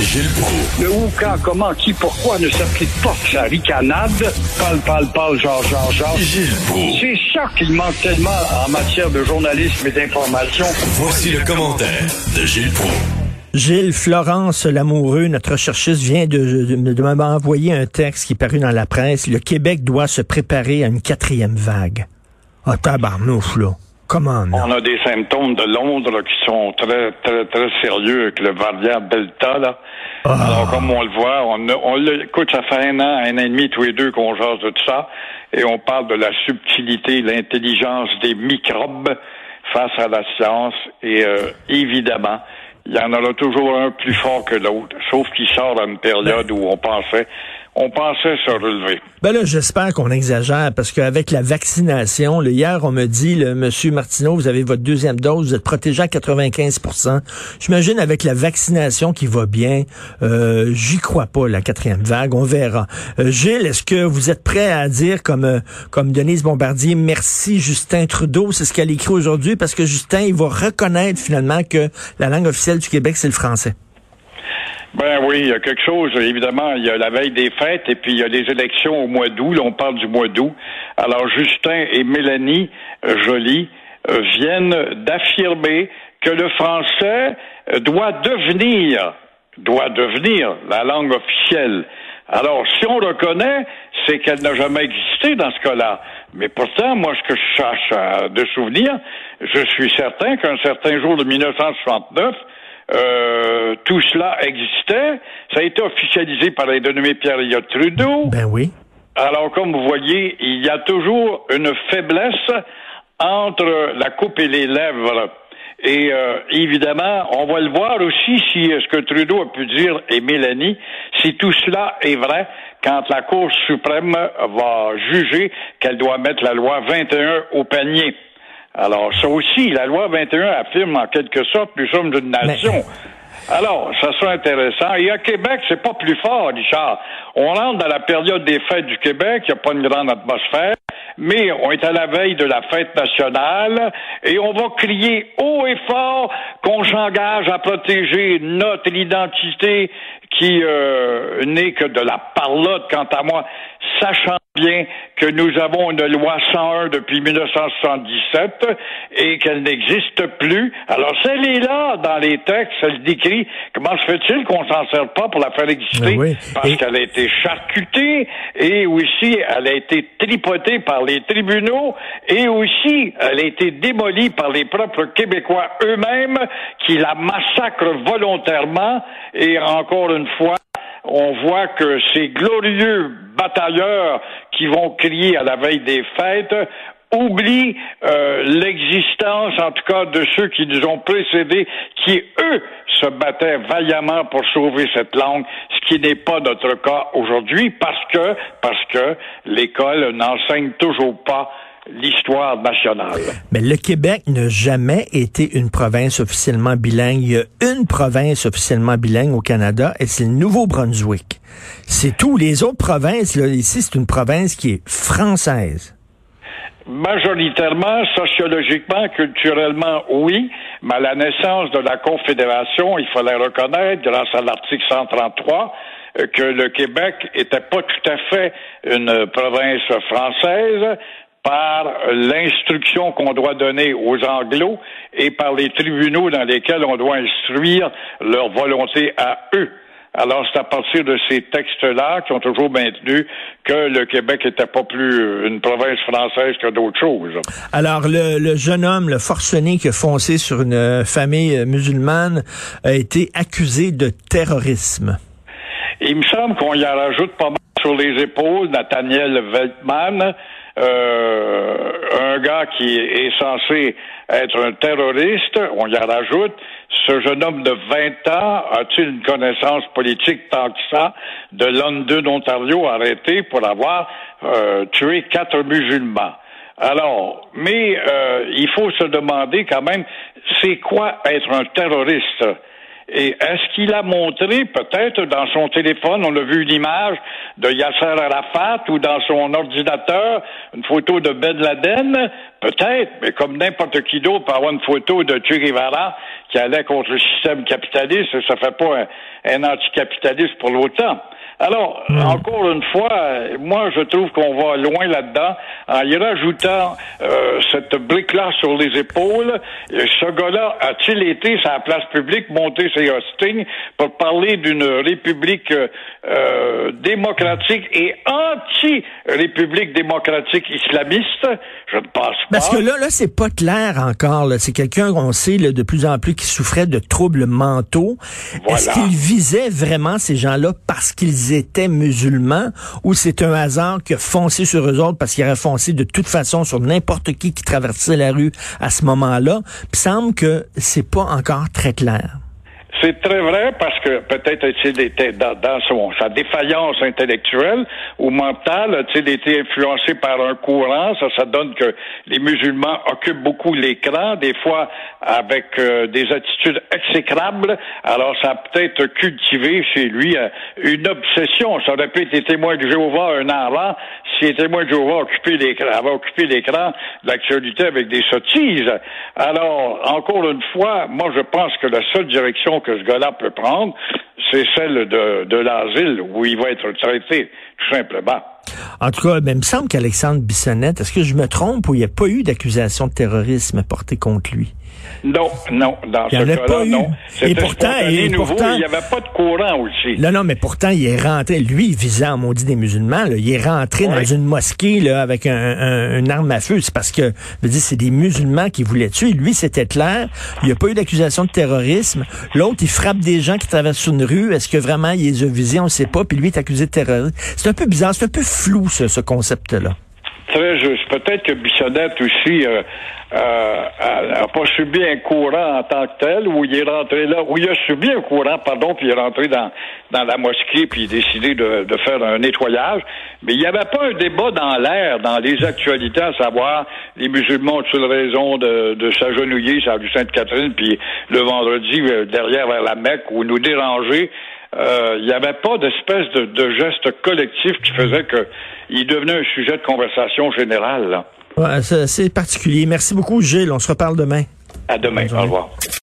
Gilles Proulx. Le où, quand, comment, qui, pourquoi ne s'applique pas? Que sa ricanade. Parle, parle, parle, genre, genre, genre. Gilles Proulx. C'est ça qu'il manque tellement en matière de journalisme et d'information. Voici le commentaire de Gilles Proulx. Gilles Florence Lamoureux, notre recherchiste, vient de, de, de m'envoyer un texte qui est paru dans la presse. Le Québec doit se préparer à une quatrième vague. Ah, tabarnouche, là. Comment, On a des symptômes de Londres qui sont très, très, très sérieux avec le variant Delta, là. Ah. Alors, comme on le voit, on, on le- écoute, ça fait un an, un an et demi, tous les deux, qu'on jase de tout ça, et on parle de la subtilité, l'intelligence des microbes face à la science, et euh, évidemment, il y en aura toujours un plus fort que l'autre, sauf qu'il sort à une période où on pensait, on pensait se relever. Ben là, j'espère qu'on exagère parce qu'avec la vaccination, là, hier, on me dit, le monsieur Martineau, vous avez votre deuxième dose, vous êtes protégé à 95 J'imagine avec la vaccination qui va bien, euh, j'y crois pas, la quatrième vague, on verra. Euh, Gilles, est-ce que vous êtes prêt à dire, comme, euh, comme Denise Bombardier, merci Justin Trudeau, c'est ce qu'elle écrit aujourd'hui, parce que Justin, il va reconnaître finalement que la langue officielle du Québec, c'est le français. Ben oui, il y a quelque chose, évidemment, il y a la veille des fêtes et puis il y a les élections au mois d'août, là, on parle du mois d'août. Alors Justin et Mélanie euh, Joly euh, viennent d'affirmer que le français euh, doit devenir, doit devenir la langue officielle. Alors, si on reconnaît, c'est qu'elle n'a jamais existé dans ce cas-là. Mais pourtant, moi, ce que je cherche de souvenir, je suis certain qu'un certain jour de 1969, euh, tout cela existait. Ça a été officialisé par les dénommé Pierre Elliott Trudeau. Ben oui. Alors, comme vous voyez, il y a toujours une faiblesse entre la coupe et les lèvres. Et euh, évidemment, on va le voir aussi si ce que Trudeau a pu dire et Mélanie, si tout cela est vrai quand la Cour suprême va juger qu'elle doit mettre la loi 21 au panier. Alors, ça aussi, la loi 21 affirme en quelque sorte nous sommes une nation. Alors, ça sera intéressant. Et à Québec, c'est pas plus fort, Richard. On rentre dans la période des fêtes du Québec, il n'y a pas une grande atmosphère, mais on est à la veille de la fête nationale et on va crier haut et fort qu'on s'engage à protéger notre identité qui euh, n'est que de la parlotte, quant à moi, sachant bien que nous avons une loi 101 depuis 1977 et qu'elle n'existe plus. Alors, celle est là dans les textes, elle décrit. Comment se fait-il qu'on s'en sert pas pour la faire exister? Oui. Parce Et- qu'elle a été charcutée et aussi elle a été tripotée par les tribunaux et aussi elle a été démolie par les propres Québécois eux-mêmes qui la massacrent volontairement et encore une fois on voit que ces glorieux batailleurs qui vont crier à la veille des fêtes oublient euh, l'existence, en tout cas, de ceux qui nous ont précédés, qui, eux, se battaient vaillamment pour sauver cette langue, ce qui n'est pas notre cas aujourd'hui, parce que, parce que l'école n'enseigne toujours pas l'histoire nationale. Mais le Québec n'a jamais été une province officiellement bilingue. Il y a une province officiellement bilingue au Canada et c'est le Nouveau-Brunswick. C'est tout. Les autres provinces, là, ici, c'est une province qui est française. Majoritairement, sociologiquement, culturellement, oui, mais à la naissance de la Confédération, il fallait reconnaître, grâce à l'article 133, euh, que le Québec était pas tout à fait une province française par l'instruction qu'on doit donner aux Anglos et par les tribunaux dans lesquels on doit instruire leur volonté à eux. Alors, c'est à partir de ces textes-là qui ont toujours maintenu que le Québec n'était pas plus une province française que d'autres choses. Alors, le, le jeune homme, le forcené qui a foncé sur une famille musulmane, a été accusé de terrorisme. Il me semble qu'on y en rajoute pas mal sur les épaules, Nathaniel Veltman, euh, un gars qui est censé être un terroriste, on y en rajoute. Ce jeune homme de 20 ans a-t-il une connaissance politique tant que ça de London, Ontario, arrêté pour avoir euh, tué quatre musulmans? Alors, mais euh, il faut se demander quand même, c'est quoi être un terroriste? Et est-ce qu'il a montré peut-être dans son téléphone, on a vu une image de Yasser Arafat ou dans son ordinateur une photo de Ben Laden? Peut-être, mais comme n'importe qui d'autre peut avoir une photo de Che Guevara qui allait contre le système capitaliste, ça fait pas un, un anticapitaliste pour l'autant. Alors, hmm. encore une fois, moi, je trouve qu'on va loin là-dedans en y rajoutant euh, cette brique-là sur les épaules. Ce gars-là a-t-il été sur la place publique monter ses hostings pour parler d'une république euh, démocratique et anti-république démocratique islamiste? Je ne pense pas. Parce que là, là, c'est pas clair encore. C'est quelqu'un, on sait, de plus en plus qui souffrait de troubles mentaux. Est-ce qu'il visait vraiment ces gens-là parce qu'ils étaient musulmans ou c'est un hasard qui a foncé sur eux autres parce qu'il aurait foncé de toute façon sur n'importe qui qui traversait la rue à ce moment-là? Il semble que c'est pas encore très clair. C'est très vrai parce que peut-être a-t-il été dans, son, sa défaillance intellectuelle ou mentale, a-t-il été influencé par un courant? Ça, ça donne que les musulmans occupent beaucoup l'écran, des fois avec euh, des attitudes exécrables. Alors, ça a peut-être cultivé chez lui euh, une obsession. Ça aurait pu être témoin de Jéhovah un an si les témoins de Jéhovah occupé l'écran, avaient occupé l'écran l'actualité avec des sottises. Alors, encore une fois, moi, je pense que la seule direction que ce gars-là peut prendre, c'est celle de, de l'asile où il va être traité, tout simplement. En tout cas, ben, il me semble qu'Alexandre Bissonnette, est-ce que je me trompe ou il n'y a pas eu d'accusation de terrorisme portée contre lui? Non, non, dans ce cas-là, non. Et pourtant, et pourtant, il n'y avait pas de courant aussi. Non, non, mais pourtant, il est rentré, lui, visant maudit des musulmans, là, il est rentré dans une mosquée là, avec un, un, une arme à feu. C'est parce que, je veux dire, c'est des musulmans qui voulaient tuer. Lui, c'était clair. Il n'y a pas eu d'accusation de terrorisme. L'autre, il frappe des gens qui traversent une Est-ce que vraiment il les a visés? On ne sait pas. Puis lui est accusé de terrorisme. C'est un peu bizarre, c'est un peu flou, ce, ce concept-là. Très juste. Peut-être que Bissonnette aussi euh, euh, pas subi un courant en tant que tel, où il est rentré là, où il a subi un courant, pardon, puis il est rentré dans, dans la mosquée, puis il a décidé de, de faire un nettoyage. Mais il n'y avait pas un débat dans l'air, dans les actualités, à savoir les musulmans ont-ils raison de, de s'agenouiller sur la Sainte-Catherine, puis le vendredi, euh, derrière vers la Mecque, ou nous déranger euh, il n'y avait pas d'espèce de, de, geste collectif qui faisait qu'il devenait un sujet de conversation générale. Ouais, c'est particulier. Merci beaucoup, Gilles. On se reparle demain. À demain. Au revoir.